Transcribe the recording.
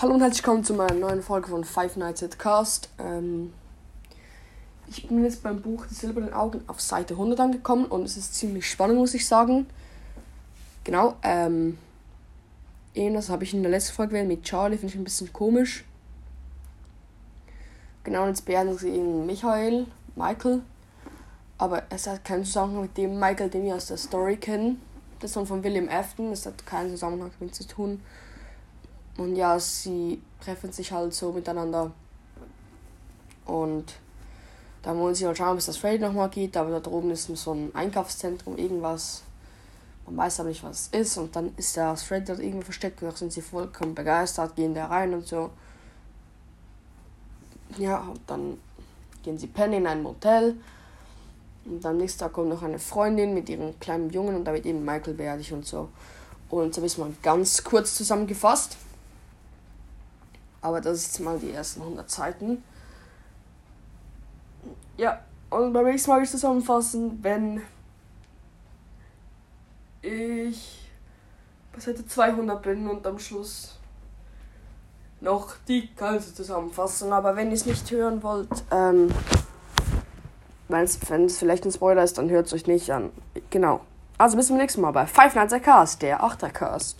Hallo und herzlich willkommen zu meiner neuen Folge von Five Nights at Cast. Ähm, ich bin jetzt beim Buch Die silbernen Augen auf Seite 100 angekommen und es ist ziemlich spannend, muss ich sagen. Genau, ähm, eben das habe ich in der letzten Folge gewählt mit Charlie, finde ich ein bisschen komisch. Genau, und jetzt beerdigen sie ihn Michael, Michael. Aber es hat keinen Zusammenhang mit dem Michael, den wir aus der Story kennen. Das ist von William Afton, es hat keinen Zusammenhang damit zu tun. Und ja, sie treffen sich halt so miteinander. Und da wollen sie mal schauen, bis das Freddy nochmal geht. Aber da droben ist so ein Einkaufszentrum, irgendwas. Man weiß aber nicht, was es ist. Und dann ist das Freddy dort irgendwie versteckt. Da sind sie vollkommen begeistert, gehen da rein und so. Ja, und dann gehen sie pennen in ein Motel. Und am nächsten Tag kommt noch eine Freundin mit ihrem kleinen Jungen und da wird eben Michael beerdigt und so. Und so ist mal ganz kurz zusammengefasst. Aber das ist mal die ersten 100 Seiten. Ja, und beim nächsten Mal ich zusammenfassen, wenn ich bei Seite 200 bin und am Schluss noch die ganze Zusammenfassung. Aber wenn ihr es nicht hören wollt, ähm, wenn es vielleicht ein Spoiler ist, dann hört es euch nicht an. Genau. Also bis zum nächsten Mal bei Five Nights at Cast, der Achtercast.